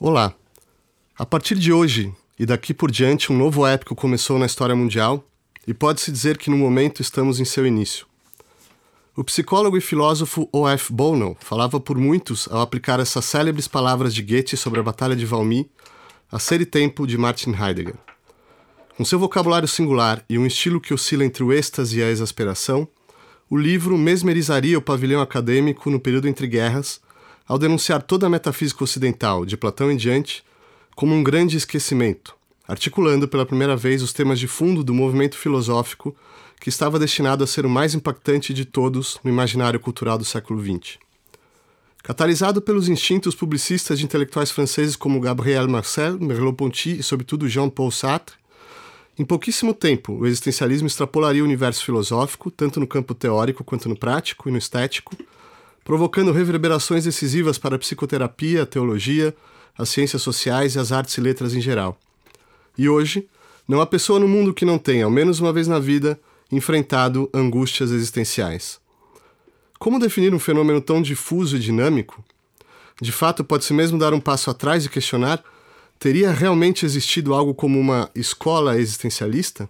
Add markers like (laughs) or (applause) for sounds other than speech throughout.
Olá! A partir de hoje e daqui por diante, um novo épico começou na história mundial e pode-se dizer que no momento estamos em seu início. O psicólogo e filósofo O.F. Bono falava por muitos ao aplicar essas célebres palavras de Goethe sobre a Batalha de Valmy a Ser e Tempo de Martin Heidegger. Com seu vocabulário singular e um estilo que oscila entre o êxtase e a exasperação, o livro mesmerizaria o pavilhão acadêmico no período entre guerras ao denunciar toda a metafísica ocidental, de Platão em diante, como um grande esquecimento, articulando pela primeira vez os temas de fundo do movimento filosófico que estava destinado a ser o mais impactante de todos no imaginário cultural do século XX. Catalisado pelos instintos publicistas de intelectuais franceses como Gabriel Marcel, Merleau-Ponty e, sobretudo, Jean-Paul Sartre, em pouquíssimo tempo, o existencialismo extrapolaria o universo filosófico, tanto no campo teórico quanto no prático e no estético, provocando reverberações decisivas para a psicoterapia, a teologia, as ciências sociais e as artes e letras em geral. E hoje, não há pessoa no mundo que não tenha, ao menos uma vez na vida, enfrentado angústias existenciais. Como definir um fenômeno tão difuso e dinâmico? De fato, pode-se mesmo dar um passo atrás e questionar: teria realmente existido algo como uma escola existencialista?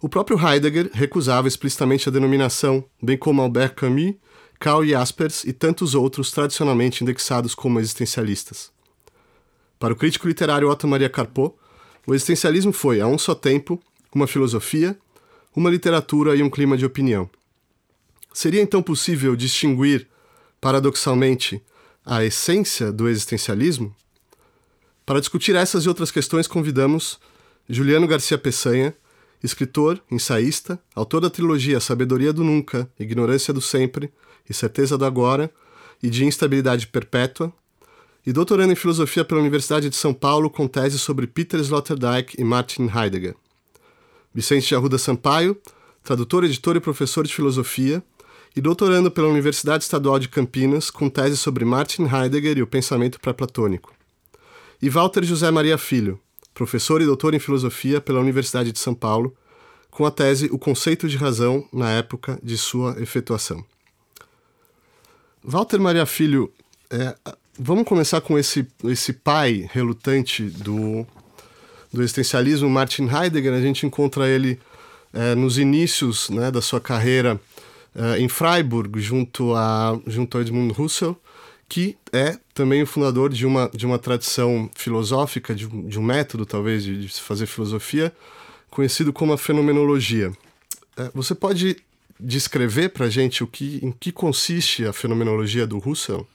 O próprio Heidegger recusava explicitamente a denominação, bem como Albert Camus Karl Jaspers e tantos outros tradicionalmente indexados como existencialistas. Para o crítico literário Otto Maria Carpo, o existencialismo foi, a um só tempo, uma filosofia, uma literatura e um clima de opinião. Seria então possível distinguir, paradoxalmente, a essência do existencialismo? Para discutir essas e outras questões, convidamos Juliano Garcia Peçanha, escritor, ensaísta, autor da trilogia Sabedoria do Nunca, Ignorância do Sempre e Certeza do Agora e de Instabilidade Perpétua, e doutorando em Filosofia pela Universidade de São Paulo com tese sobre Peter Sloterdijk e Martin Heidegger. Vicente de Arruda Sampaio, tradutor, editor e professor de Filosofia, e doutorando pela Universidade Estadual de Campinas com tese sobre Martin Heidegger e o pensamento pré-platônico. E Walter José Maria Filho, professor e doutor em Filosofia pela Universidade de São Paulo, com a tese O Conceito de Razão na época de sua efetuação. Walter Maria Filho, é, vamos começar com esse, esse pai relutante do, do existencialismo, Martin Heidegger. A gente encontra ele é, nos inícios né, da sua carreira é, em Freiburg, junto a, junto a Edmund Husserl, que é também o fundador de uma, de uma tradição filosófica, de, de um método, talvez, de, de fazer filosofia, conhecido como a fenomenologia. É, você pode descrever para gente o que, em que consiste a fenomenologia do Husserl?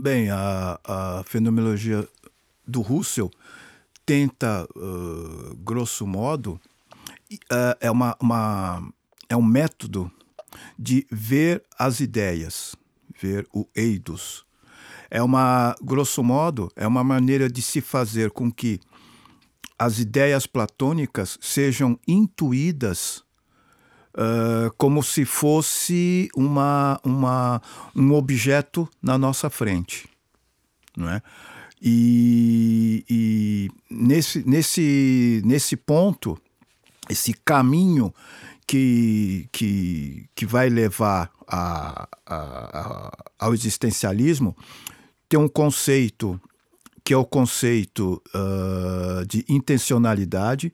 Bem, a, a fenomenologia do Husserl tenta, uh, grosso modo, uh, é, uma, uma, é um método de ver as ideias, ver o eidos. É uma, grosso modo, é uma maneira de se fazer com que as ideias platônicas sejam intuídas uh, como se fosse uma, uma, um objeto na nossa frente. Não é? E, e nesse, nesse, nesse ponto, esse caminho que, que, que vai levar a, a, a, ao existencialismo tem um conceito que é o conceito uh, de intencionalidade,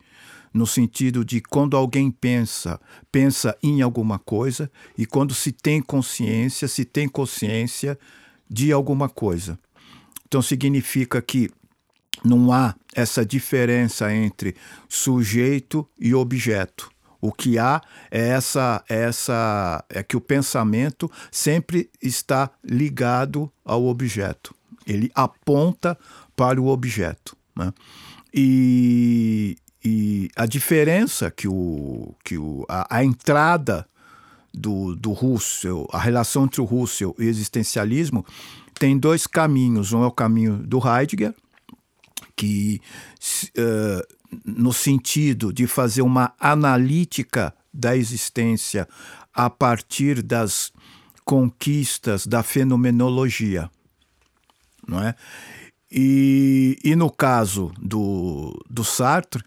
no sentido de quando alguém pensa, pensa em alguma coisa, e quando se tem consciência, se tem consciência de alguma coisa. Então significa que não há essa diferença entre sujeito e objeto. O que há é essa, essa é que o pensamento sempre está ligado ao objeto. Ele aponta para o objeto. Né? E, e a diferença que, o, que o, a, a entrada do, do Russell, a relação entre o Russell e o existencialismo, tem dois caminhos. Um é o caminho do Heidegger, que uh, no sentido de fazer uma analítica da existência a partir das conquistas da fenomenologia, não é? E, e no caso do, do Sartre,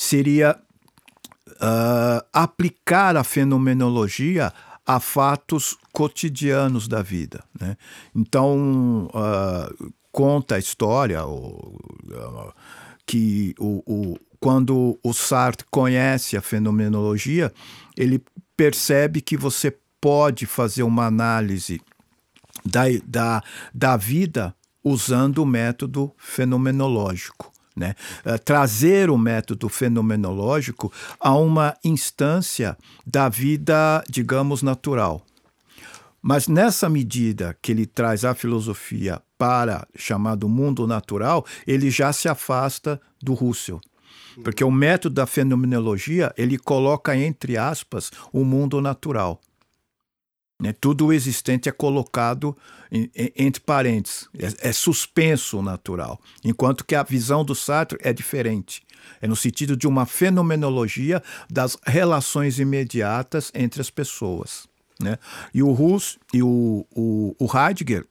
seria uh, aplicar a fenomenologia a fatos cotidianos da vida. Né? Então, uh, conta a história uh, que o, o, quando o Sartre conhece a fenomenologia, ele percebe que você pode fazer uma análise da, da, da vida usando o método fenomenológico. Né? Uh, trazer o método fenomenológico a uma instância da vida, digamos, natural. Mas nessa medida que ele traz a filosofia para chamado mundo natural, ele já se afasta do Russell. Porque o método da fenomenologia, ele coloca entre aspas o mundo natural. Né? Tudo o existente é colocado em, em, entre parênteses, é, é, suspenso o natural, enquanto que a visão do Sartre é diferente. É no sentido de uma fenomenologia das relações imediatas entre as pessoas. Né? E o Hus e o, o, o Heidegger,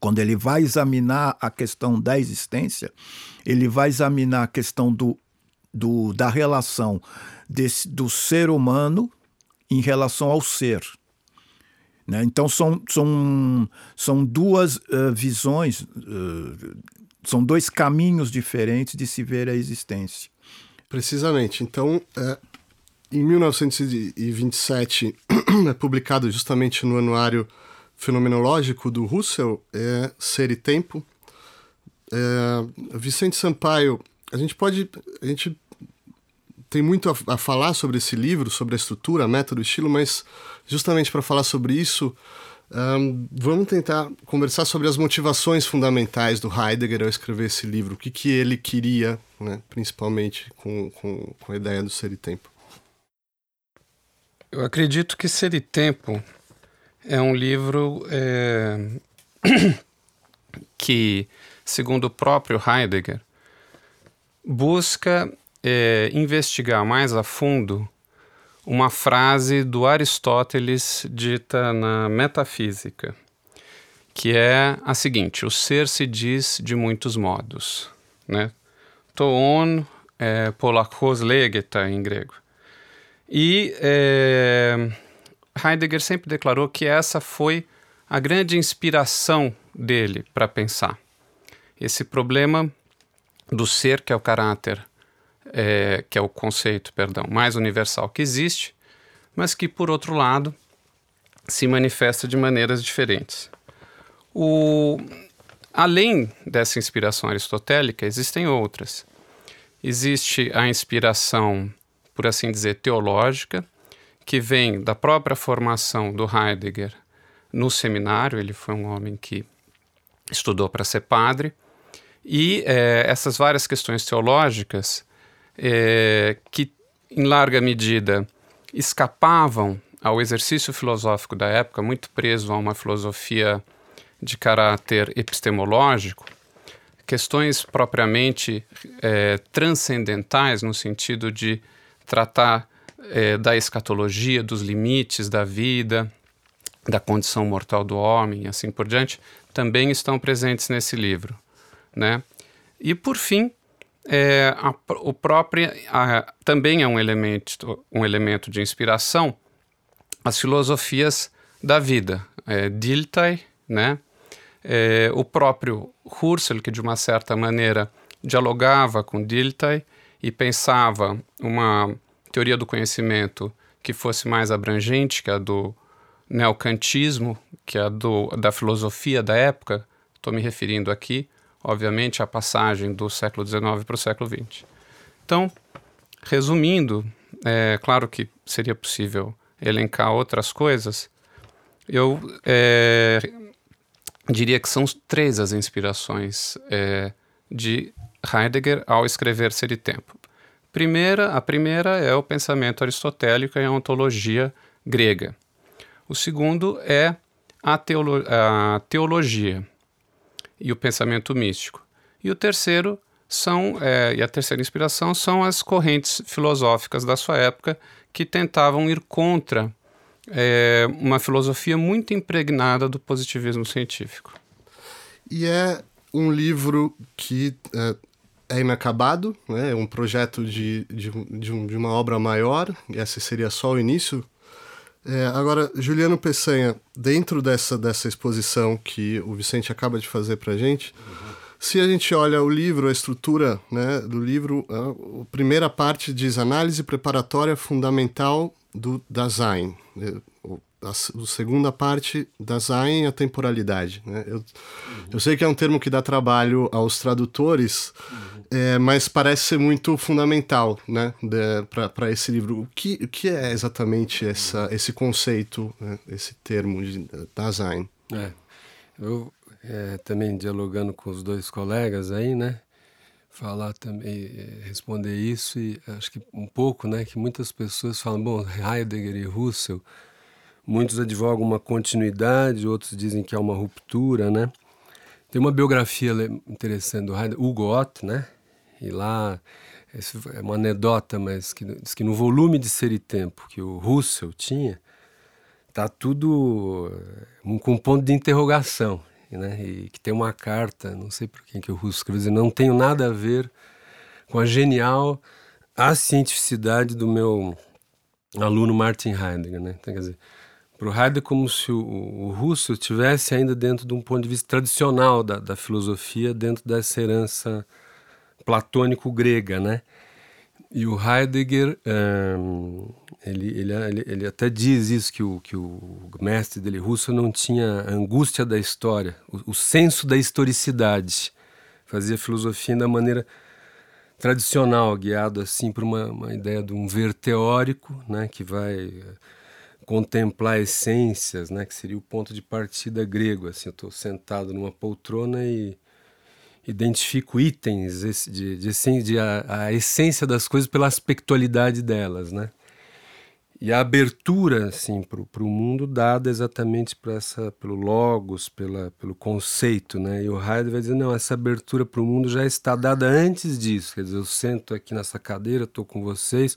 quando ele vai examinar a questão da existência, ele vai examinar a questão do, do, da relação desse, do ser humano em relação ao ser. Né? Então, são, são, são duas uh, visões, uh, são dois caminhos diferentes de se ver a existência. Precisamente. Então, é, em 1927, (clears throat) é publicado justamente no Anuário Fenomenológico do Russell, é Ser e Tempo. É, Vicente Sampaio, a gente pode. A gente tem muito a, a, falar sobre esse livro, sobre a estrutura, método, estilo, mas justamente para falar sobre isso, um, vamos tentar conversar sobre as motivações fundamentais do Heidegger ao escrever esse livro. O que, que ele queria, né, principalmente com, com, com a ideia do ser e tempo. Eu acredito que Ser e Tempo é um livro é, (clears throat) que, segundo o próprio Heidegger, busca é, investigar mais a fundo uma frase do Aristóteles dita na Metafísica, que é a seguinte: o ser se diz de muitos modos, né? Toon é, polakos legeta em grego. E é, Heidegger sempre declarou que essa foi a grande inspiração dele para pensar. Esse problema do ser, que é o caráter é, que é o conceito, perdão, mais universal que existe, mas que, por outro lado, se manifesta de maneiras diferentes. O, além dessa inspiração aristotélica, existem outras. Existe a inspiração, por assim dizer, teológica, que vem da própria formação do Heidegger no seminário. Ele foi um homem que estudou para ser padre. E é, essas várias questões teológicas é, que, em larga medida, escapavam ao exercício filosófico da época, muito preso a uma filosofia de caráter epistemológico, questões propriamente é, transcendentais, no sentido de tratar é, da escatologia, dos limites da vida, da condição mortal do homem e assim por diante, também estão presentes nesse livro. Né? E, por fim, é, a, o próprio a, também é um elemento, um elemento de inspiração as filosofias da vida. É, Dilthey, né? É, o próprio Husserl, que de uma certa maneira dialogava com Dilthey e pensava uma teoria do conhecimento que fosse mais abrangente que a do neocantismo, que a do, da filosofia da época, estou me referindo aqui, obviamente, a passagem do século XIX para o século XX. Então, resumindo, é claro que seria possível elencar outras coisas, eu é, diria que são três as inspirações é, de Heidegger ao escrever Ser e Tempo. Primeira, a primeira é o pensamento aristotélico e a ontologia grega. O segundo é a, teolo a teologia e o pensamento místico. E o terceiro são, é, e a terceira inspiração são as correntes filosóficas da sua época que tentavam ir contra é, uma filosofia muito impregnada do positivismo científico. E é um livro que é, é inacabado, né? é um projeto de, de, de, um, de, uma obra maior, esse seria só o início. É, agora, Juliano Peçanha, dentro dessa, dessa exposição que o Vicente acaba de fazer para a gente, uhum. se a gente olha o livro, a estrutura né, do livro, a, primeira parte diz análise preparatória fundamental do design. Né, a, a, segunda parte, design a temporalidade. Né? Eu, uhum. eu sei que é um termo que dá trabalho aos tradutores, uhum. É, mas parece ser muito fundamental né? para esse livro. O que, o que é exatamente essa, esse conceito, né? esse termo de design? É, eu é, também dialogando com os dois colegas aí, né? falar também, é, responder isso e acho que um pouco, né, que muitas pessoas falam, bom, Heidegger e Russell Muitos advogam uma continuidade, outros dizem que é uma ruptura, né? Tem uma biografia interessante do Heidegger, Hugo Ott, né? E lá, é uma anedota, mas que diz que no volume de Ser e Tempo que o Russell tinha, tá tudo um, com um ponto de interrogação, né? E que tem uma carta, não sei por quem que o Russell escreveu, não tenho nada a ver com a genial a cientificidade do meu aluno Martin Heidegger, né? Então, quer dizer, para o Heidegger como se o, o Russo estivesse ainda dentro de um ponto de vista tradicional da, da filosofia, dentro dessa herança platônico-grega, né? E o Heidegger, um, ele, ele, ele, até diz isso, que o, que o mestre dele, Russo, não tinha a angústia da história, o, o senso da historicidade. Fazia filosofia da maneira tradicional, guiado assim por uma, uma ideia de um ver teórico, né, que vai contemplar essências, né, que seria o ponto de partida grego. Assim, eu estou sentado numa poltrona e identifico itens de, de, de, de a, a, essência das coisas pela aspectualidade delas, né? E a abertura, assim, para o mundo dada exatamente para essa, pelo logos, pela, pelo conceito, né? E o Heidegger vai dizer, não, essa abertura para o mundo já está dada antes disso. Quer dizer, eu sento aqui nessa cadeira, estou com vocês.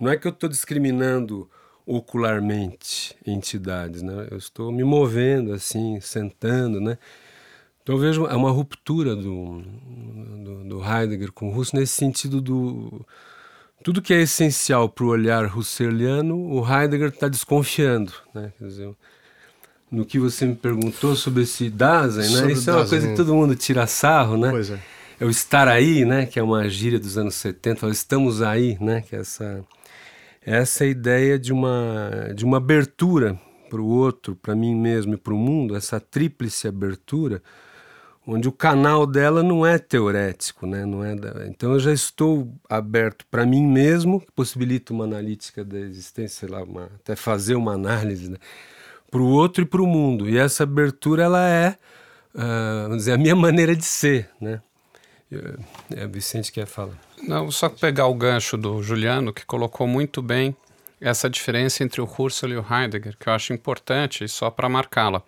Não é que eu estou discriminando ocularmente entidades, né? Eu estou me movendo assim, sentando, né? Então vejo é uma ruptura do, do, do Heidegger com o Russo nesse sentido do tudo que é essencial para o olhar husserliano, o Heidegger está desconfiando, né? Quer dizer, no que você me perguntou sobre esse Dasein, né? Sobre Isso é uma coisa que todo mundo tira sarro, né? Pois é. É o estar aí, né? Que é uma gíria dos anos 70, estamos aí, né? Que é essa essa ideia de uma, de uma abertura para o outro, para mim mesmo e para o mundo, essa tríplice abertura, onde o canal dela não é teorético, né? não é da... então eu já estou aberto para mim mesmo, que possibilita uma analítica da existência, sei lá, uma... até fazer uma análise, né? para o outro e para o mundo. E essa abertura ela é, uh, vamos dizer, a minha (laughs) maneira de ser, né? É, Vicente quer falar. Não, só pegar o gancho do Juliano, que colocou muito bem essa diferença entre o Husserl e o Heidegger, que eu acho importante, só para marcá-la.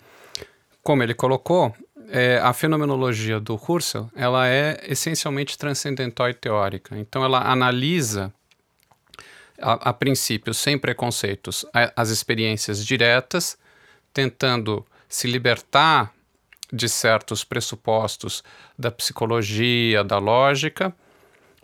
Como ele colocou, é, a fenomenologia do Husserl ela é essencialmente transcendental e teórica. Então, ela analisa, a, a princípio, sem preconceitos, a, as experiências diretas, tentando se libertar de certos pressupostos da psicologia, da lógica,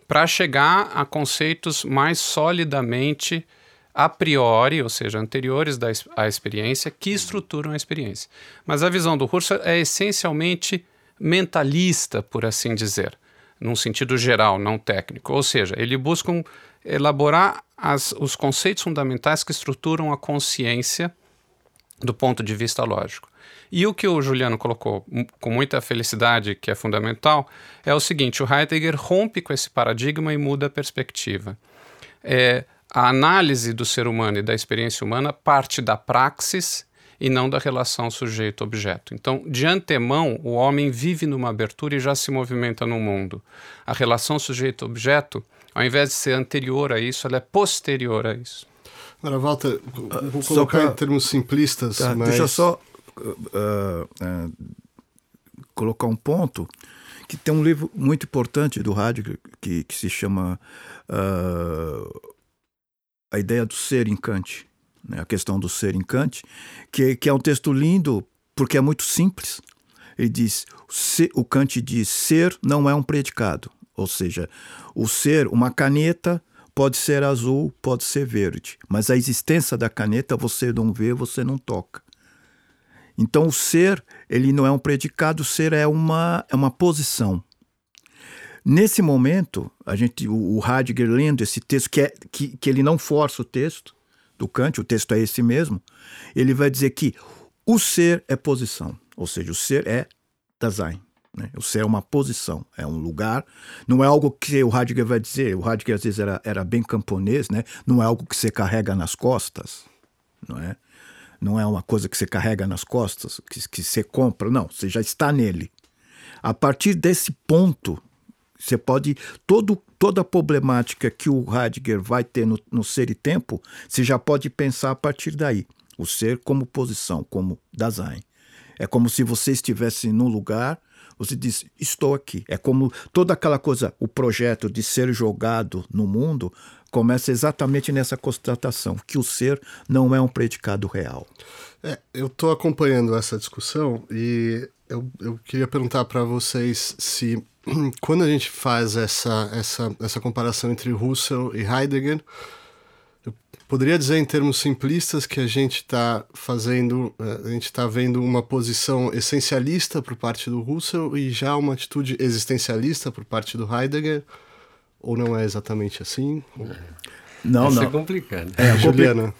para chegar a conceitos mais solidamente a priori, ou seja, anteriores da, à experiência, que estruturam a experiência. Mas a visão do Husserl é essencialmente mentalista, por assim dizer, num sentido geral, não técnico. Ou seja, ele busca elaborar as, os conceitos fundamentais que estruturam a consciência do ponto de vista lógico. E o que o Juliano colocou com muita felicidade, que é fundamental, é o seguinte: o Heidegger rompe com esse paradigma e muda a perspectiva. É, a análise do ser humano e da experiência humana parte da praxis e não da relação sujeito-objeto. Então, de antemão, o homem vive numa abertura e já se movimenta no mundo. A relação sujeito-objeto, ao invés de ser anterior a isso, ela é posterior a isso. Agora, Walter, vou colocar pra... em termos simplistas, tá, mas... Deixa eu só uh, uh, colocar um ponto que tem um livro muito importante do rádio que, que se chama uh, A Ideia do Ser em Kant, né? a questão do ser em Kant, que, que é um texto lindo porque é muito simples. Ele diz, o Kant diz, ser não é um predicado, ou seja, o ser, uma caneta, pode ser azul, pode ser verde, mas a existência da caneta você não vê, você não toca. Então o ser, ele não é um predicado, o ser é uma, é uma posição. Nesse momento, a gente, o, o Heidegger lendo esse texto, que, é, que, que ele não força o texto do Kant, o texto é esse mesmo, ele vai dizer que o ser é posição, ou seja, o ser é Dasein. Né? O ser é uma posição, é um lugar, não é algo que o Heidegger vai dizer, o Heidegger às vezes era, era bem camponês, né? não é algo que você carrega nas costas, não é? Não é uma coisa que você carrega nas costas, que, que você compra, não, você já está nele. A partir desse ponto, você pode. Todo, toda a problemática que o Heidegger vai ter no, no ser e tempo, você já pode pensar a partir daí. O ser como posição, como Dasein. É como se você estivesse num lugar, você diz, estou aqui. É como toda aquela coisa, o projeto de ser jogado no mundo começa exatamente nessa constatação, que o ser não é um predicado real. É, eu estou acompanhando essa discussão e eu, eu queria perguntar para vocês se (clears throat) quando a gente faz essa, essa, essa comparação entre Russell e Heidegger, eu poderia dizer em termos simplistas que a gente está fazendo, eh, a gente está vendo uma posição essencialista por parte do Russell e já uma atitude existencialista por parte do Heidegger, ou não é exatamente assim? Não, essa não. é complicado. É, (laughs) Juliana.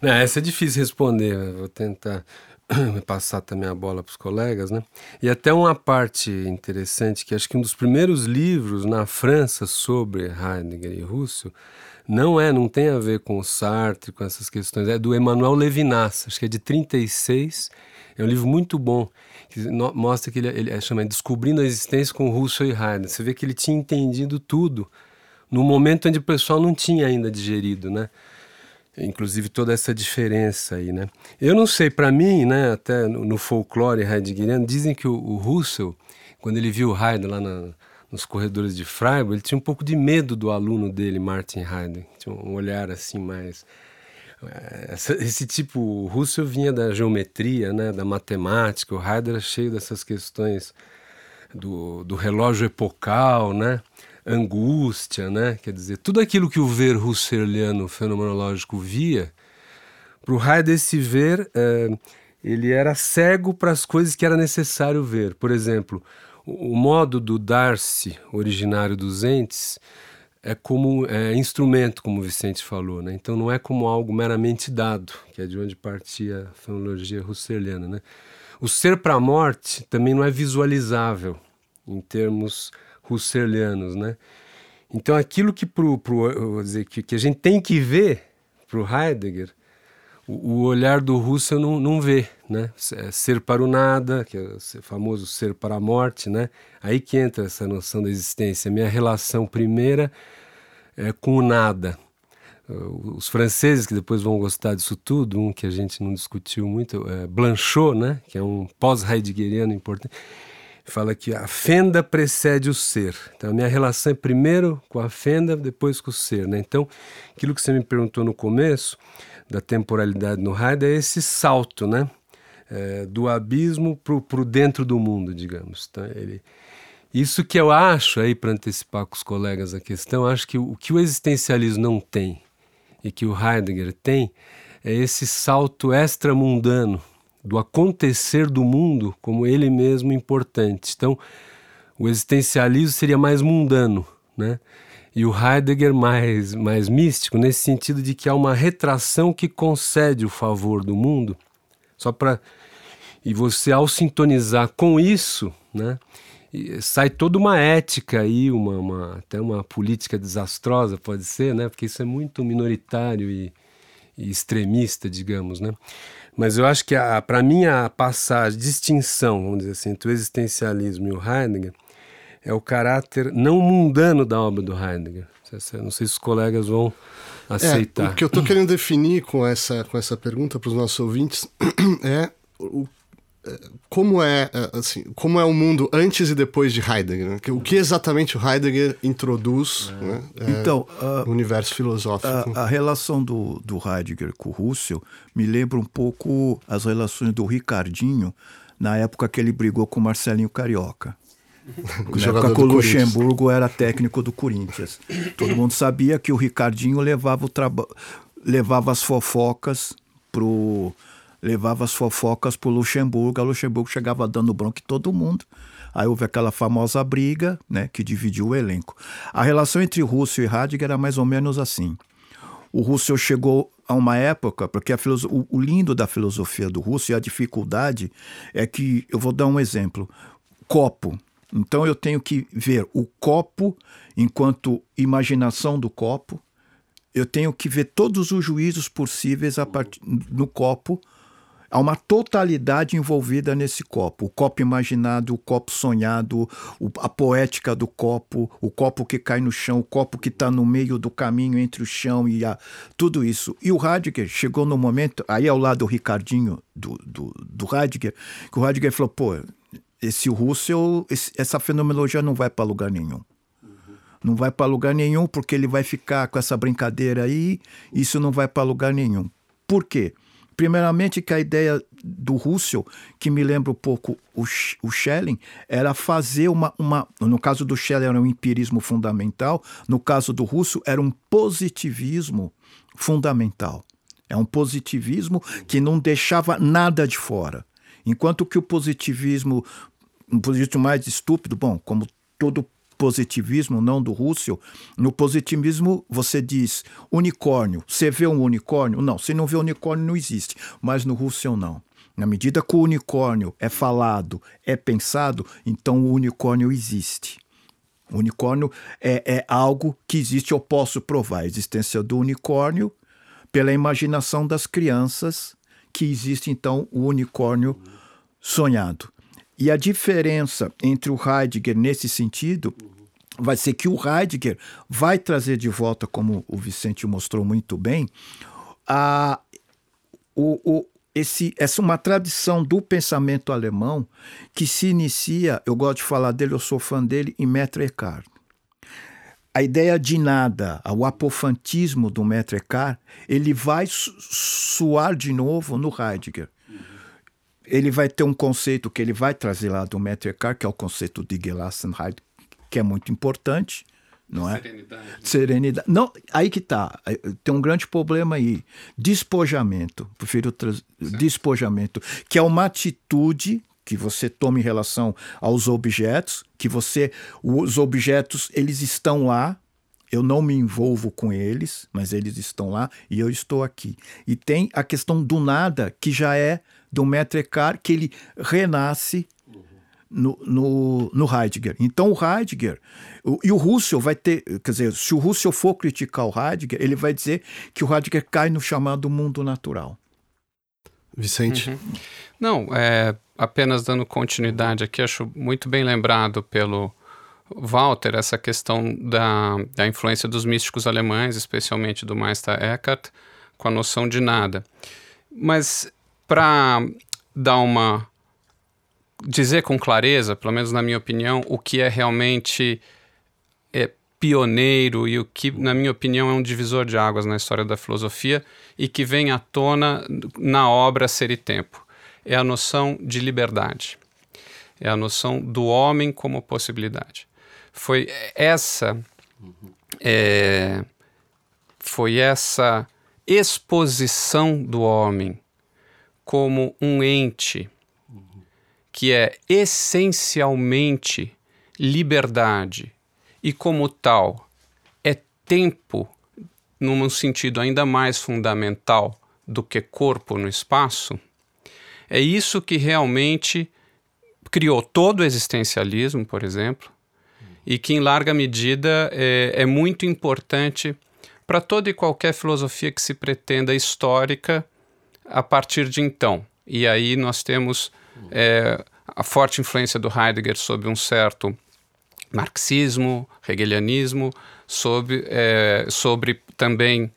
Não, essa é difícil responder, vou tentar (clears throat) passar também a bola para os colegas, né? E até uma parte interessante que acho que um dos primeiros livros na França sobre Heidegger e Russell não é, não tem a ver com o Sartre, com essas questões, é do Emmanuel Levinas, acho que é de 36, é um livro muito bom, que mostra que ele, ele é, chama Descobrindo a Existência com Russell e Heidegger. Você vê que ele tinha entendido tudo no momento onde o pessoal não tinha ainda digerido, né? Inclusive toda essa diferença aí, né? Eu não sei, para mim, né, até no, no folclore heideggeriano, dizem que o, o, Russell, quando ele viu o Heidegger lá na, nos corredores de Freiburg, ele tinha um pouco de medo do aluno dele, Martin Heidegger, tinha um olhar assim mais... Eh, esse tipo, o Russell vinha da geometria, né, da matemática, o Heidegger era cheio dessas questões do, do relógio epocal, né? Angústia, né? Quer dizer, tudo aquilo que o ver husserliano fenomenológico via, para o Heidegger esse ver, é, ele era cego para as coisas que era necessário ver. Por exemplo, o, modo do dar-se originário dos entes é como é, instrumento, como o Vicente falou, né? Então não é como algo meramente dado, que é de onde partia a fenomenologia husserliana, né? O ser para a morte também não é visualizável em termos husserlianos, né? Então aquilo que, pro, pro, dizer, que, que a gente tem que ver para o Heidegger, o, olhar do Russell não, não vê, né? É ser para o nada, que é o famoso ser para a morte, né? Aí que entra essa noção da existência. Minha relação primeira é com o nada. Os franceses, que depois vão gostar disso tudo, um que a gente não discutiu muito, é Blanchot, né? Que é um pós-heideggeriano importante fala que a fenda precede o ser. Então, a minha relação é primeiro com a fenda, depois com o ser. Né? Então, aquilo que você me perguntou no começo, da temporalidade no Heidegger, é esse salto, né? É, do abismo para o dentro do mundo, digamos. Então, ele, isso que eu acho, aí para antecipar com os colegas a questão, acho que o, o que o existencialismo não tem e que o Heidegger tem é esse salto extramundano do acontecer do mundo como ele mesmo importante. Então, o existencialismo seria mais mundano, né? E o Heidegger mais, mais místico, nesse sentido de que há uma retração que concede o favor do mundo, só para. E você, ao sintonizar com isso, né, sai toda uma ética aí, uma, uma, até uma política desastrosa, pode ser, né, porque isso é muito minoritário e, e extremista, digamos. Né? Mas eu acho que, para mim, a passagem, distinção, vamos dizer assim, entre o existencialismo e o Heidegger é o caráter não mundano da obra do Heidegger. Não sei se os colegas vão aceitar. É, o que eu estou querendo definir com essa, com essa pergunta para os nossos ouvintes (clears throat) é o como é assim como é o mundo antes e depois de Heidegger né? o que exatamente o Heidegger introduz é. Né? É, então uh, no universo filosófico a, a, relação do, do Heidegger com o Russell me lembra um pouco as relações do Ricardinho na época que ele brigou com Marcelinho Carioca (laughs) Na época que o Luxemburgo era técnico do Corinthians. Todo mundo sabia que o Ricardinho levava, o traba... levava as fofocas pro levava as fofocas pro Luxemburgo, a Luxemburgo chegava dando bronca em todo mundo. Aí houve aquela famosa briga, né, que dividiu o elenco. A relação entre Russell e Heidegger era mais ou menos assim. O Russell chegou a uma época, porque o, o, lindo da filosofia do Russell e a dificuldade é que, eu vou dar um exemplo, copo. Então eu tenho que ver o copo enquanto imaginação do copo, eu tenho que ver todos os juízos possíveis part... no copo Há uma totalidade envolvida nesse copo. O copo imaginado, o copo sonhado, a poética do copo, o copo que cai no chão, o copo que está no meio do caminho entre o chão e a. Tudo isso. E o Heidegger chegou no momento, aí ao lado do Ricardinho, do, do, do Heidegger, que o Heidegger falou: pô, esse Russell, esse, essa fenomenologia não vai para lugar nenhum. Não vai para lugar nenhum porque ele vai ficar com essa brincadeira aí, isso não vai para lugar nenhum. Por quê? Primeiramente, que a ideia do Russell, que me lembra um pouco o, o Schelling, era fazer uma, uma. No caso do Schelling, era um empirismo fundamental, no caso do Russell, era um positivismo fundamental. É um positivismo que não deixava nada de fora. Enquanto que o positivismo, um positivismo mais estúpido, bom, como todo positivismo, não do Russell. No positivismo, você diz unicórnio. Você vê um unicórnio? Não, se não vê unicórnio, não existe. Mas no Russell, não. Na medida que o unicórnio é falado, é pensado, então o unicórnio existe. O unicórnio é, é algo que existe, eu posso provar a existência do unicórnio pela imaginação das crianças, que existe então o unicórnio sonhado. E a diferença entre o Heidegger nesse sentido vai ser que o Heidegger vai trazer de volta, como o Vicente mostrou muito bem, a, o, o, esse, essa uma tradição do pensamento alemão que se inicia, eu gosto de falar dele, eu sou fã dele, em Maître Eckhart. A ideia de nada, o apofantismo do Maître Eckhart, ele vai suar de novo no Heidegger ele vai ter um conceito que ele vai trazer lá do Eckhart, que é o conceito de Gelassenheit, que é muito importante, não é? Serenidade. Serenidade. Não, aí que tá. Tem um grande problema aí. Despojamento. Prefiro despojamento, que é uma atitude que você toma em relação aos objetos, que você os objetos eles estão lá, eu não me envolvo com eles, mas eles estão lá e eu estou aqui. E tem a questão do nada, que já é do Maître Eckhart, que ele renasce no, no, no, Heidegger. Então o Heidegger, o, e o Russell vai ter, quer dizer, se o Russell for criticar o Heidegger, ele vai dizer que o Heidegger cai no chamado mundo natural. Vicente? Uhum. Não, é, apenas dando continuidade aqui, acho muito bem lembrado pelo Walter essa questão da, da influência dos místicos alemães, especialmente do Meister Eckhart, com a noção de nada. Mas para dar uma. dizer com clareza, pelo menos na minha opinião, o que é realmente é, pioneiro e o que, na minha opinião, é um divisor de águas na história da filosofia e que vem à tona na obra Ser e Tempo. É a noção de liberdade. É a noção do homem como possibilidade. Foi essa. É, foi essa exposição do homem como um ente que é essencialmente liberdade e, como tal, é tempo num sentido ainda mais fundamental do que corpo no espaço, é isso que realmente criou todo o existencialismo, por exemplo, e que, em larga medida, é, é muito importante para toda e qualquer filosofia que se pretenda histórica a partir de então. E aí nós temos é, a forte influência do Heidegger sobre um certo marxismo, hegelianismo, sobre, é, sobre também,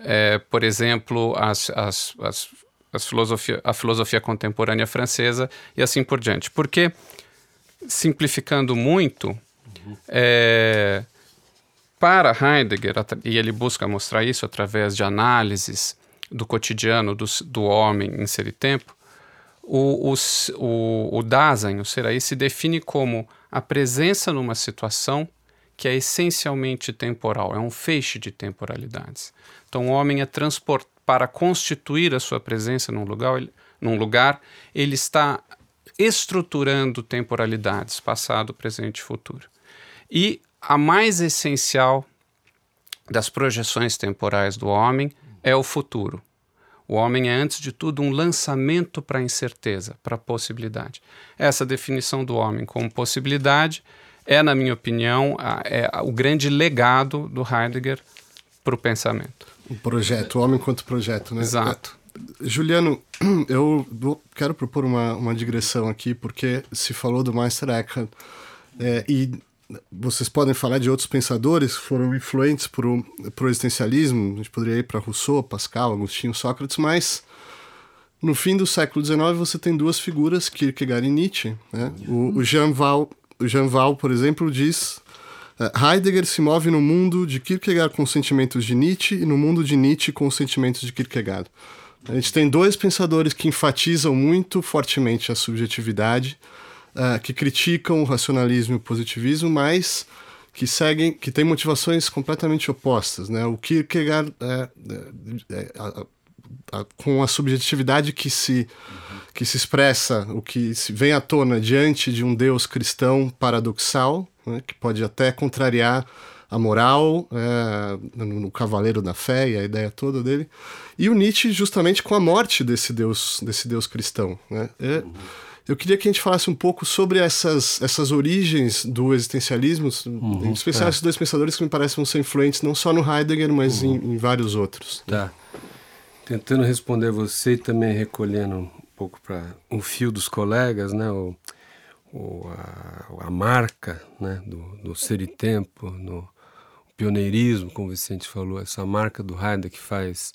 é, por exemplo, as, as, as, as filosofia, a filosofia contemporânea francesa e assim por diante. Porque, simplificando muito, é, para Heidegger, e ele busca mostrar isso através de análises do cotidiano do, do homem em ser e tempo, o, o, o, o Dasein, o ser aí, se define como a presença numa situação que é essencialmente temporal, é um feixe de temporalidades. Então, o homem é transportado para constituir a sua presença num lugar, ele, num lugar, ele está estruturando temporalidades, passado, presente e futuro. E a mais essencial das projeções temporais do homem é o futuro. O homem é, antes de tudo, um lançamento para a incerteza, para a possibilidade. Essa definição do homem como possibilidade é, na minha opinião, a, é o grande legado do Heidegger para o pensamento. O projeto, o homem quanto projeto, né? Exato. É, Juliano, (clears throat) eu quero propor uma, uma digressão aqui, porque se falou do Meister Eckhart, é, e vocês podem falar de outros pensadores que foram influentes para o existencialismo, a gente poderia ir para Rousseau, Pascal, Agostinho, Sócrates, mas no fim do século XIX você tem duas figuras, Kierkegaard e Nietzsche. Né? O, o, Jean Val, o Jean Val, por exemplo, diz uh, Heidegger se move no mundo de Kierkegaard com sentimentos de Nietzsche e no mundo de Nietzsche com sentimentos de Kierkegaard. A gente tem dois pensadores que enfatizam muito fortemente a subjetividade, uh, que criticam o racionalismo e o positivismo, mas que seguem, que têm motivações completamente opostas, né? O Kierkegaard é, é, é, a, a, com a subjetividade que se que se expressa, o que se vem à tona diante de um Deus cristão paradoxal, né? que pode até contrariar a moral, é, no, Cavaleiro da Fé e a ideia toda dele, e o Nietzsche justamente com a morte desse Deus, desse Deus cristão. Né? Uhum. Eu queria que a gente falasse um pouco sobre essas, essas origens do existencialismo, uhum, em especial esses dois pensadores que me parecem ser influentes não só no Heidegger, mas uhum. em, em, vários outros. Tá. Tentando responder você e também recolhendo um pouco para um fio dos colegas, né? O, o, a, a, marca né? do, do ser e tempo, no pioneirismo, como o Vicente falou, essa marca do Heidegger que faz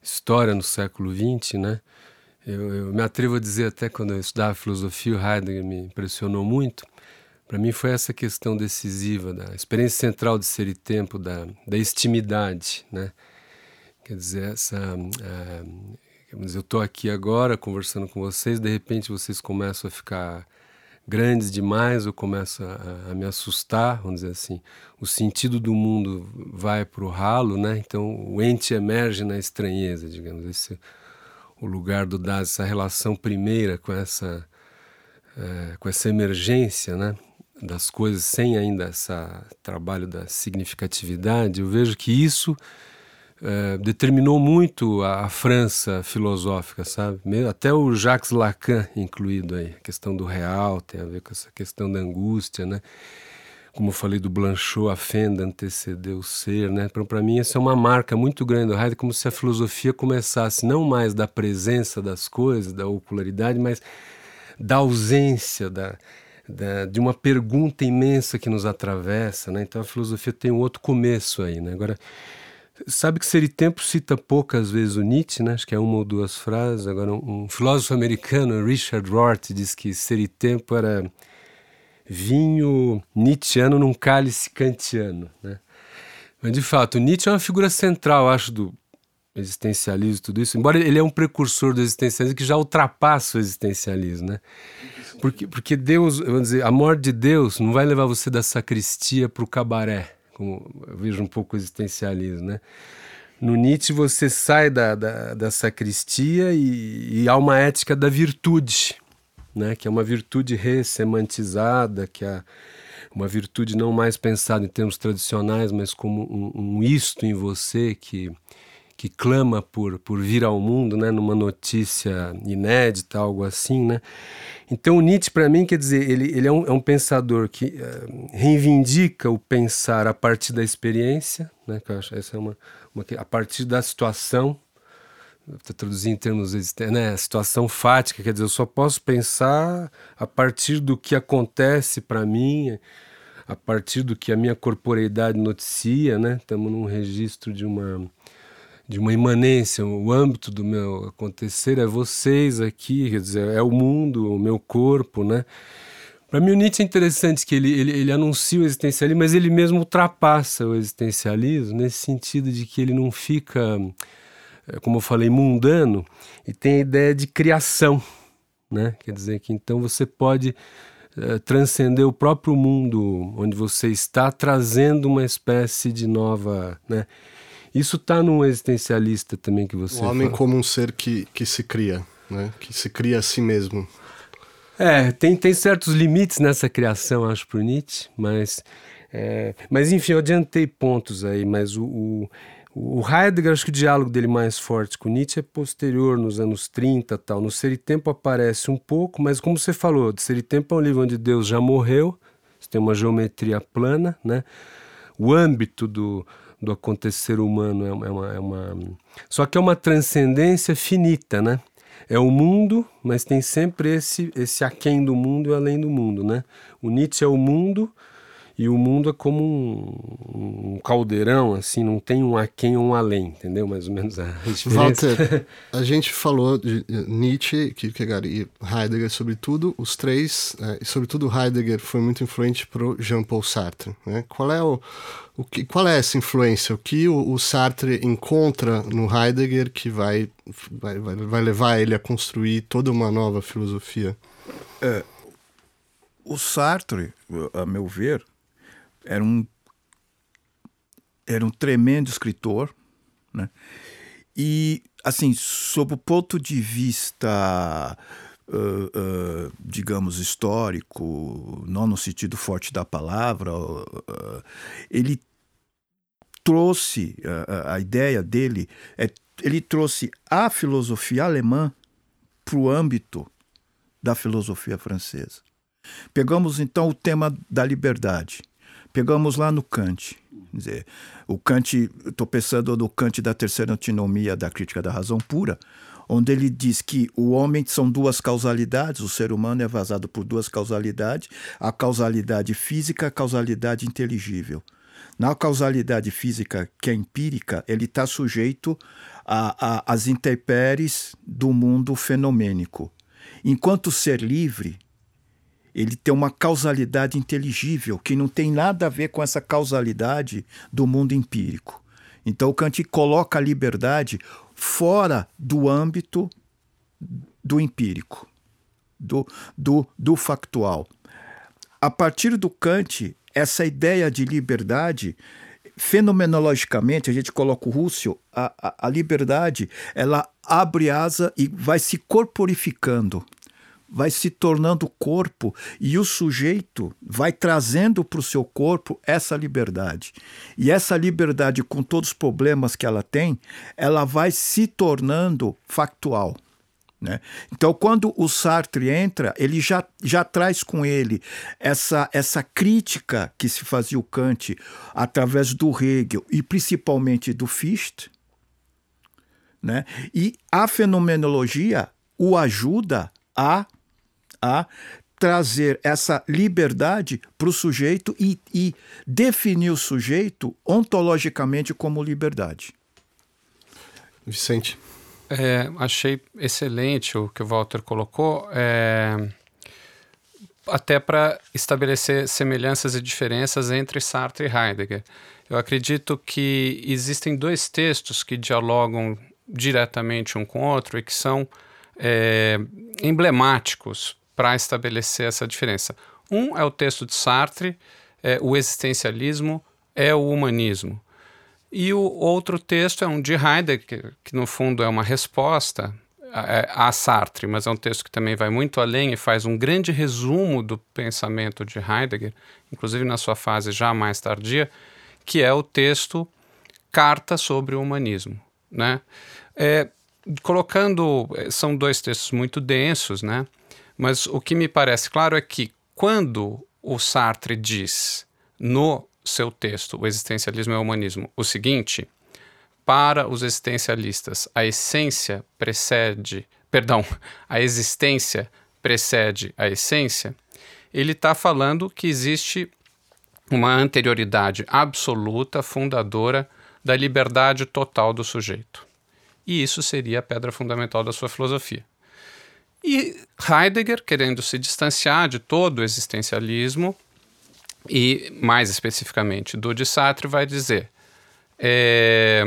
história no século XX, né? Eu, eu, me atrevo a dizer até quando eu estudava filosofia, o Heidegger me impressionou muito. Para mim foi essa questão decisiva da experiência central de ser e tempo, da, da estimidade, né? Quer dizer, essa, uh, eu estou aqui agora conversando com vocês, de repente vocês começam a ficar grandes demais, eu começo a, a, me assustar, vamos dizer assim. O sentido do mundo vai para o ralo, né? Então o ente emerge na estranheza, digamos. Esse, o lugar do Das, essa relação primeira com essa, é, com essa emergência né, das coisas, sem ainda esse trabalho da significatividade, eu vejo que isso é, determinou muito a, a, França filosófica, sabe? Até o Jacques Lacan incluído aí, a questão do real tem a ver com essa questão da angústia, né? Como eu falei do Blanchot, a fenda antecedeu o ser, né? Para mim, essa é uma marca muito grande do Heidegger, como se a filosofia começasse não mais da presença das coisas, da ocularidade, mas da ausência, da, da, de uma pergunta imensa que nos atravessa, né? Então a filosofia tem um outro começo aí, né? Agora, sabe que Ser e Tempo cita poucas vezes o Nietzsche, né? Acho que é uma ou duas frases. Agora, um, um filósofo americano, Richard Rorty, diz que Ser e Tempo era vinho nietzscheano num cálice kantiano. Né? Mas, de fato, Nietzsche é uma figura central, acho, do existencialismo tudo isso, embora ele é um precursor do existencialismo que já ultrapassa o existencialismo, né? Porque, porque Deus, vamos dizer, a morte de Deus não vai levar você da sacristia para o cabaré, como eu vejo um pouco o existencialismo, né? No Nietzsche você sai da, da, da sacristia e, e há uma ética da virtude, né, que é uma virtude ressemantizada, que é uma virtude não mais pensada em termos tradicionais, mas como um, um isto em você que, que clama por, por vir ao mundo, né, numa notícia inédita, algo assim, né? Então o Nietzsche, para mim, quer dizer, ele, ele é, um, é um pensador que uh, reivindica o pensar a partir da experiência, né, que eu acho essa é uma, uma a partir da situação, traduzir em termos né, situação fática, quer dizer, eu só posso pensar a partir do que acontece para mim, a partir do que a minha corporeidade noticia, né? Estamos num registro de uma de uma imanência, o âmbito do meu acontecer é vocês aqui, quer dizer, é o mundo, o meu corpo, né? Para mim o Nietzsche é interessante que ele, ele, ele anuncia o existencialismo, mas ele mesmo ultrapassa o existencialismo nesse sentido de que ele não fica como eu falei, mundano e tem a ideia de criação, né? Quer dizer que então você pode uh, transcender o próprio mundo onde você está, trazendo uma espécie de nova. Né? Isso está num existencialista também que você. O homem fala. como um ser que, que se cria, né? que se cria a si mesmo. É, tem, tem certos limites nessa criação, acho, para Nietzsche, mas. É, mas enfim, eu adiantei pontos aí, mas o, o o Heidegger, acho que o diálogo dele mais forte com Nietzsche é posterior, nos anos 30 tal. No Ser e Tempo aparece um pouco, mas como você falou, Ser e Tempo é um livro onde Deus já morreu, você tem uma geometria plana, né? O âmbito do, do acontecer humano é uma, é uma, é uma... Só que é uma transcendência finita, né? É o mundo, mas tem sempre esse, esse aquém do mundo e além do mundo, né? O Nietzsche é o mundo e o mundo é como um, um, caldeirão, assim, não tem um aquém ou um além, entendeu? Mais ou menos a (laughs) diferença. Walter, a gente falou de Nietzsche, Kierkegaard e Heidegger, sobretudo, os três, é, e sobretudo Heidegger foi muito influente para o Jean-Paul Sartre. Né? Qual, é o, o que, qual é essa influência? O que o, o Sartre encontra no Heidegger que vai, vai, vai levar ele a construir toda uma nova filosofia? É, o Sartre, a meu ver, era um era um tremendo escritor, né? E assim, sob o ponto de vista uh, uh, digamos histórico, não no sentido forte da palavra, uh, ele trouxe a ideia dele, é, ele trouxe a filosofia alemã para o âmbito da filosofia francesa. Pegamos então o tema da liberdade. Pegamos lá no Kant. Quer dizer, o Kant, estou pensando no Kant da terceira antinomia da crítica da razão pura, onde ele diz que o homem são duas causalidades, o ser humano é vazado por duas causalidades, a causalidade física a causalidade inteligível. Na causalidade física, que é empírica, ele está sujeito às intempéries do mundo fenomênico. Enquanto ser livre, ele tem uma causalidade inteligível que não tem nada a ver com essa causalidade do mundo empírico. Então Kant coloca a liberdade fora do âmbito do empírico, do, do, do factual. A partir do Kant, essa ideia de liberdade fenomenologicamente, a gente coloca o Russell, a, a, a, liberdade, ela abre asa e vai se corporificando vai se tornando corpo e o sujeito vai trazendo para o seu corpo essa liberdade. E essa liberdade, com todos os problemas que ela tem, ela vai se tornando factual. Né? Então, quando o Sartre entra, ele já, já traz com ele essa, essa crítica que se fazia o Kant através do Hegel e principalmente do Fichte. Né? E a fenomenologia o ajuda a a trazer essa liberdade para o sujeito e, e, definir o sujeito ontologicamente como liberdade. Vicente. É, achei excelente o que o Walter colocou, é, até para estabelecer semelhanças e diferenças entre Sartre e Heidegger. Eu acredito que existem dois textos que dialogam diretamente um com o outro e que são é, emblemáticos para estabelecer essa diferença. Um é o texto de Sartre, é, o existencialismo é o humanismo. E o outro texto é um de Heidegger, que, no fundo é uma resposta a, a, Sartre, mas é um texto que também vai muito além e faz um grande resumo do pensamento de Heidegger, inclusive na sua fase já mais tardia, que é o texto Carta sobre o Humanismo. Né? É, colocando, são dois textos muito densos, né? Mas o que me parece claro é que quando o Sartre diz no seu texto, O Existencialismo é o Humanismo, o seguinte: para os existencialistas, a essência precede, perdão, a existência precede a essência, ele está falando que existe uma anterioridade absoluta, fundadora da liberdade total do sujeito. E isso seria a pedra fundamental da sua filosofia. E Heidegger, querendo se distanciar de todo o existencialismo, e mais especificamente do de Sartre, vai dizer é,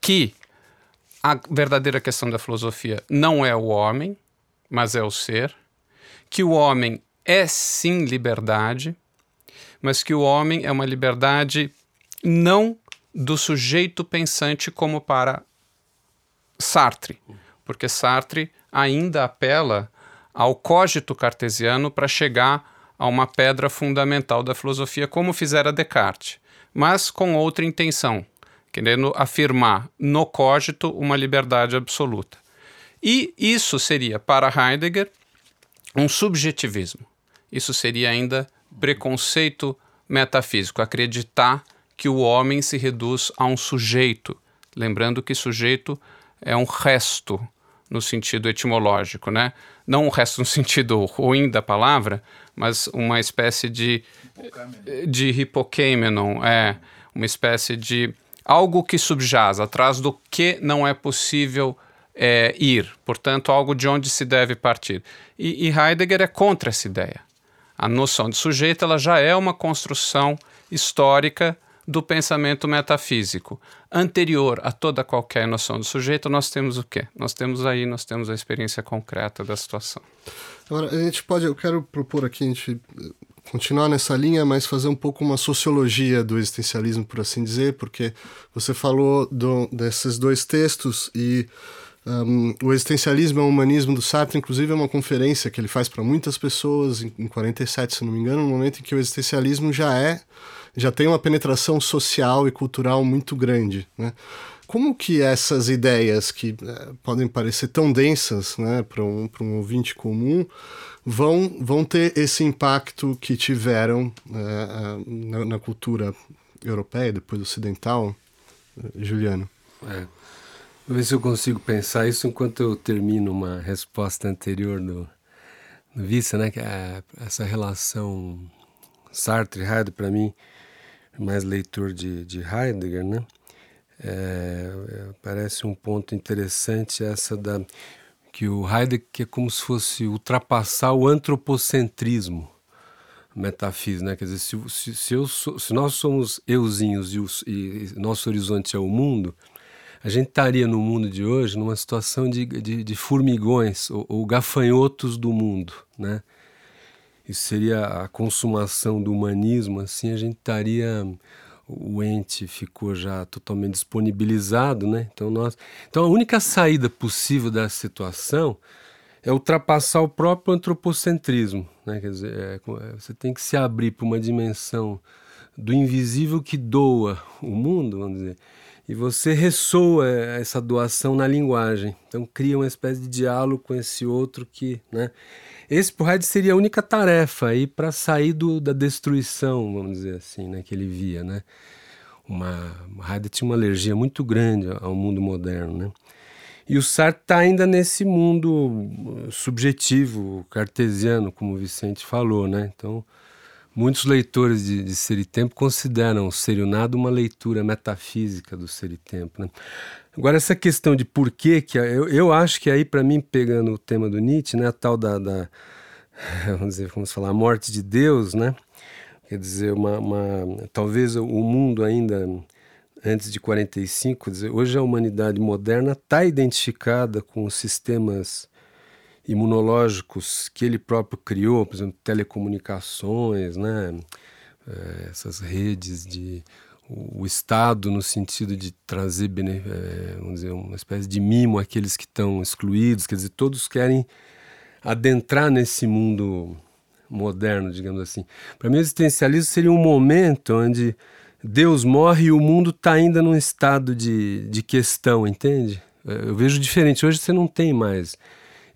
que a verdadeira questão da filosofia não é o homem, mas é o ser, que o homem é sim liberdade, mas que o homem é uma liberdade não do sujeito pensante como para Sartre, porque Sartre ainda apela ao cogito cartesiano para chegar a uma pedra fundamental da filosofia, como fizera Descartes, mas com outra intenção, querendo afirmar no cogito uma liberdade absoluta. E isso seria, para Heidegger, um subjetivismo. Isso seria ainda preconceito metafísico, acreditar que o homem se reduz a um sujeito, lembrando que sujeito é um resto no sentido etimológico, né? Não um resto no (laughs) sentido ruim da palavra, mas uma espécie de de hipokeimenon, é uma espécie de algo que subjaz atrás do que não é possível é, ir, portanto, algo de onde se deve partir. E, e Heidegger é contra essa ideia. A noção de sujeito ela já é uma construção histórica do pensamento metafísico. Anterior a toda qualquer noção do sujeito, nós temos o quê? Nós temos aí, nós temos a experiência concreta da situação. Agora, a gente pode, eu quero propor aqui a gente eh, continuar nessa linha, mas fazer um pouco uma sociologia do existencialismo, por assim dizer, porque você falou do, desses dois textos e um, o existencialismo é o humanismo do Sartre, inclusive é uma conferência que ele faz para muitas pessoas em, em 47, se não me engano, no momento em que o existencialismo já é já tem uma penetração social e cultural muito grande, né? Como que essas ideias que é, podem parecer tão densas né, para um, um ouvinte comum vão, vão ter esse impacto que tiveram é, na, na, cultura europeia, depois ocidental, Juliano? É. Vou ver se eu consigo pensar isso enquanto eu termino uma resposta anterior no, no Vista, né? Que é essa relação Sartre-Heidegger, para mim, mais leitor de, de Heidegger, né? É, é, parece um ponto interessante essa da que o Heidegger é como se fosse ultrapassar o antropocentrismo metafísico, né? Quer dizer, se, se, se, eu se nós somos euzinhos e, e, nosso horizonte é o mundo, a gente estaria no mundo de hoje numa situação de, de, de formigões ou, ou, gafanhotos do mundo, né? Isso seria a consumação do humanismo, assim a gente estaria o ente ficou já totalmente disponibilizado, né? Então nós, então a única saída possível da situação é ultrapassar o próprio antropocentrismo, né? Quer dizer, é, é você tem que se abrir para uma dimensão do invisível que doa o mundo, vamos dizer, e você ressoa essa doação na linguagem. Então cria uma espécie de diálogo com esse outro que, né? Esse pro Heidegger seria a única tarefa aí para sair do, da destruição, vamos dizer assim, né, que ele via, né? Uma Heidegger tinha uma alergia muito grande ao mundo moderno, né? E o Sartre está ainda nesse mundo subjetivo, cartesiano, como o Vicente falou, né? Então, Muitos leitores de, de Ser e Tempo consideram o Serionado uma leitura metafísica do Ser e Tempo. Né? Agora, essa questão de porquê, que eu, eu acho que aí, para mim, pegando o tema do Nietzsche, né, a tal da, da, (laughs) vamos dizer, vamos falar, a morte de Deus, né? Quer dizer, uma, uma, talvez o mundo ainda antes de 45, dizer, hoje a humanidade moderna está identificada com os sistemas imunológicos que ele próprio criou, por exemplo, telecomunicações, né? É, essas redes de o, Estado no sentido de trazer é, vamos dizer, uma espécie de mimo àqueles que estão excluídos, quer dizer, todos querem adentrar nesse mundo moderno, digamos assim. Para mim, o existencialismo seria um momento onde Deus morre e o mundo está ainda num estado de, de questão, entende? É, eu vejo diferente. Hoje você não tem mais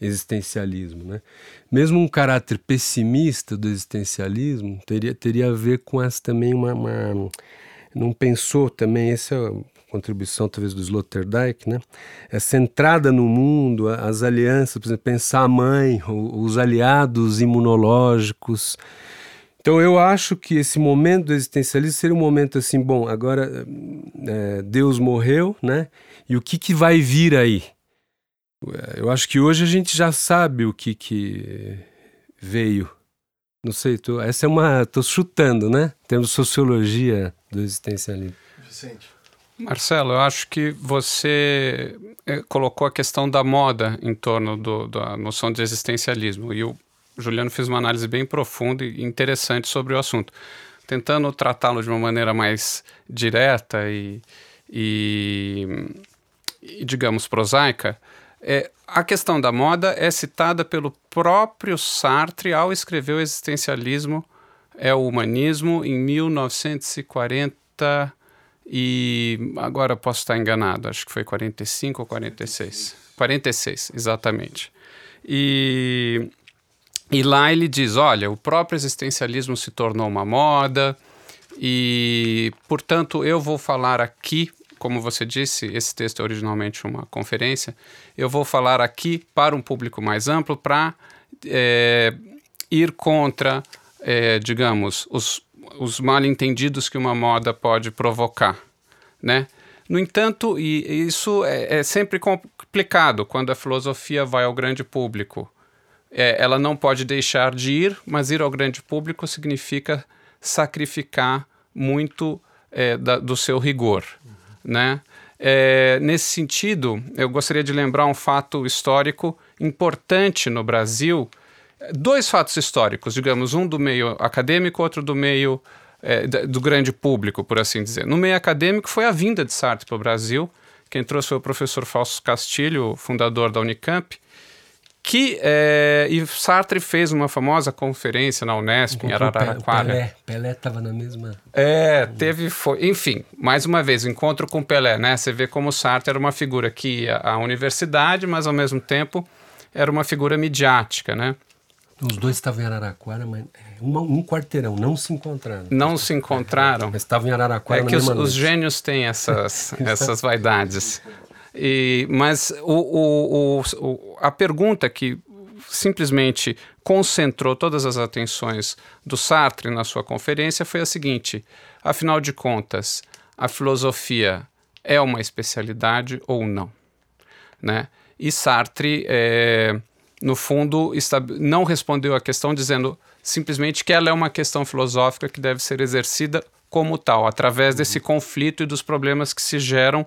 existencialismo. Né? Mesmo um caráter pessimista do existencialismo teria, teria a ver com essa também uma, uma não pensou também essa é contribuição talvez do Sloterdijk, né? Essa entrada no mundo, as alianças, por exemplo, pensar a mãe, os aliados imunológicos. Então eu acho que esse momento do existencialismo seria um momento assim, bom, agora é, Deus morreu, né? E o que, que vai vir aí? É, eu acho que hoje a gente já sabe o que, que veio. Não sei, tô, essa é uma. Estou chutando, né? Temos sociologia do existencialismo. Vicente. Marcelo, eu acho que você é, colocou a questão da moda em torno do, da noção de existencialismo. E o Juliano fez uma análise bem profunda e interessante sobre o assunto. Tentando tratá-lo de uma maneira mais direta e, e, e digamos, prosaica, é, a questão da moda é citada pelo próprio Sartre ao escrever o existencialismo é o humanismo em 1940 e agora posso estar enganado, acho que foi 45 ou 46. 46, exatamente. E, e lá ele diz: olha, o próprio existencialismo se tornou uma moda, e, portanto, eu vou falar aqui, como você disse, esse texto é originalmente uma conferência, eu vou falar aqui para um público mais amplo para é, ir contra, é, digamos, os, os mal-entendidos que uma moda pode provocar, né? No entanto, e isso é, é, sempre complicado quando a filosofia vai ao grande público. É, ela não pode deixar de ir, mas ir ao grande público significa sacrificar muito é, da, do seu rigor. Né? É, nesse sentido, eu gostaria de lembrar um fato histórico importante no Brasil, dois fatos históricos, digamos, um do meio acadêmico, outro do meio é, do grande público, por assim dizer. No meio acadêmico foi a vinda de Sartre para o Brasil. Quem trouxe foi o professor Fausto Castilho, fundador da Unicamp, que é, e Sartre fez uma famosa conferência na Unesp em Araraquara. Pelé, Pelé estava na mesma. É, teve foi, enfim, mais uma vez o encontro com Pelé, né? Você vê como Sartre era uma figura que ia à universidade, mas ao mesmo tempo era uma figura midiática, né? Os dois estavam em Araraquara, mas é, uma, um quarteirão, não se encontraram. Não se encontraram. Mas estavam em Araraquara. É que os, os, gênios têm essas, (laughs) essas vaidades. E, mas o, o, o, a pergunta que simplesmente concentrou todas as atenções do Sartre na sua conferência foi a seguinte: afinal de contas, a filosofia é uma especialidade ou não? Né? E Sartre, é, no fundo, não respondeu a questão dizendo simplesmente que ela é uma questão filosófica que deve ser exercida como tal, através desse conflito e dos problemas que se geram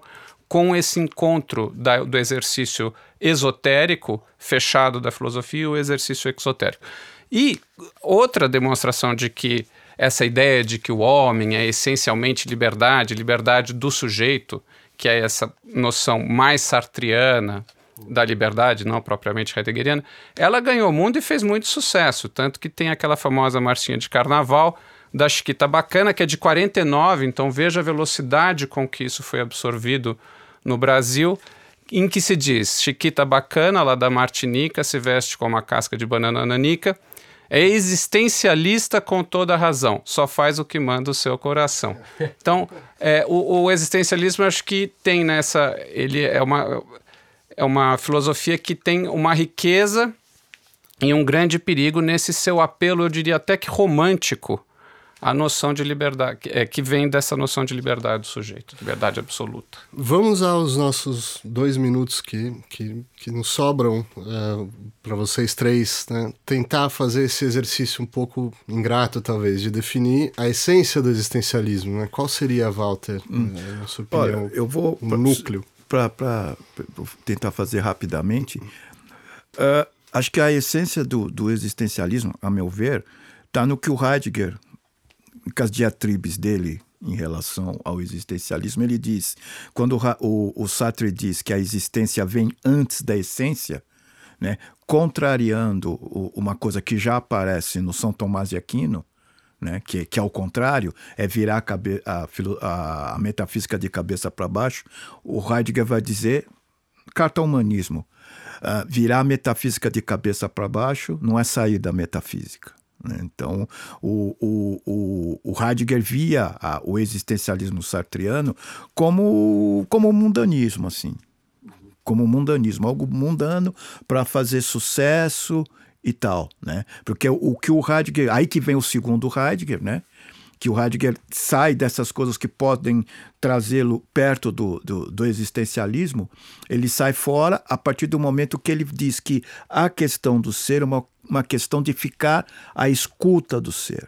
com esse encontro da, do exercício esotérico fechado da filosofia e o exercício exotérico. E outra demonstração de que essa ideia de que o homem é essencialmente liberdade, liberdade do sujeito, que é essa noção mais sartriana da liberdade, não propriamente heideggeriana, ela ganhou o mundo e fez muito sucesso, tanto que tem aquela famosa marchinha de carnaval da Chiquita Bacana, que é de 49, então veja a velocidade com que isso foi absorvido no Brasil, em que se diz Chiquita bacana, lá da Martinica, se veste com uma casca de banana nanica, é existencialista com toda a razão, só faz o que manda o seu coração. (laughs) Então, é, o, o, existencialismo acho que tem nessa, ele é uma, é uma filosofia que tem uma riqueza e um grande perigo nesse seu apelo, eu diria até que romântico, a noção de liberdade, é, que vem dessa noção de liberdade do sujeito, liberdade absoluta. Vamos aos nossos dois minutos que, que, que nos sobram uh, é, para vocês três, né? tentar fazer esse exercício um pouco ingrato, talvez, de definir a essência do existencialismo. Né? Qual seria, Walter, hum. na sua opinião, Olha, eu vou um núcleo? Para tentar fazer rapidamente, uh, acho que a essência do, do existencialismo, a meu ver, está no que o Heidegger com as diatribes dele em relação ao existencialismo, ele diz, quando o, o, o Sartre diz que a existência vem antes da essência, né, contrariando o, uma coisa que já aparece no São Tomás de Aquino, né, que, que ao contrário é virar a, cabe, a, a, a metafísica de cabeça para baixo, o Heidegger vai dizer, carta ao humanismo, uh, virar a metafísica de cabeça para baixo não é sair da metafísica. Né? Então, o, o, o, o Heidegger via a, o existencialismo sartriano como, como mundanismo, assim. Como mundanismo, algo mundano para fazer sucesso e tal, né? Porque o, o que o Heidegger... Aí que vem o segundo Heidegger, né? que o Heidegger sai dessas coisas que podem trazê-lo perto do, do, do, existencialismo, ele sai fora a partir do momento que ele diz que a questão do ser é uma, uma questão de ficar à escuta do ser,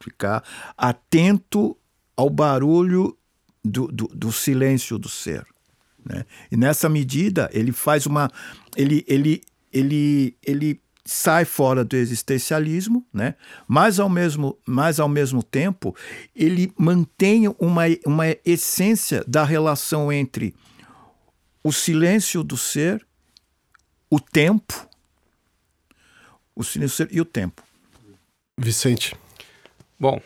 ficar atento ao barulho do, do, do silêncio do ser. Né? E nessa medida ele faz uma. Ele, ele, ele, ele sai fora do existencialismo, né? mas, ao mesmo, mas ao mesmo tempo ele mantém uma, uma essência da relação entre o silêncio do ser, o tempo, o silêncio e o tempo. Vicente. Bom,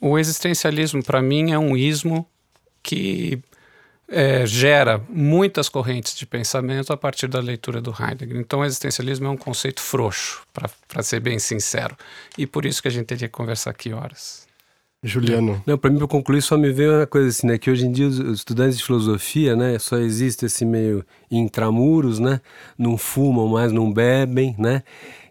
o existencialismo para mim é um ismo que é, gera muitas correntes de pensamento a partir da leitura do Heidegger. Então, o existencialismo é um conceito frouxo, para ser bem sincero. E por isso que a gente teria que conversar aqui horas. Juliano. Não, para mim, para concluir, só me veio uma coisa assim, né? Que hoje em dia os, estudantes de filosofia, né? Só existe esse meio intramuros, né? Não fumam mais, não bebem, né?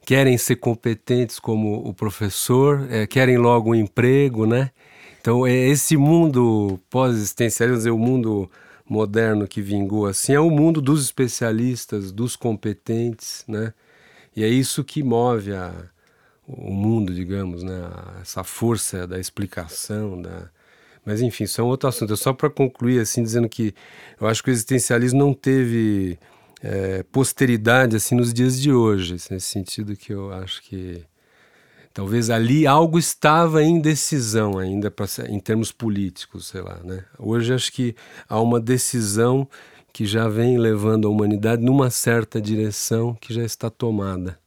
Querem ser competentes como o professor, é, querem logo um emprego, né? Então, é esse mundo pós-existencialista, o mundo moderno que vingou assim é o mundo dos especialistas, dos competentes, né? E é isso que move a, o mundo, digamos, né? Essa força da explicação, da... Mas enfim, isso é um outro assunto. É só para concluir assim dizendo que eu acho que o existencialismo não teve é, posteridade assim nos dias de hoje, nesse sentido que eu acho que Talvez ali algo estava em decisão ainda pra, em termos políticos, sei lá. Né? Hoje acho que há uma decisão que já vem levando a humanidade numa certa direção que já está tomada.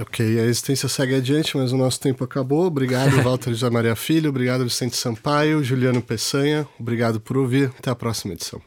Ok, a existência segue adiante, mas o nosso tempo acabou. Obrigado, (laughs) Walter José Maria Filho. Obrigado, Vicente Sampaio, Juliano Peçanha. Obrigado por ouvir. Até a próxima edição.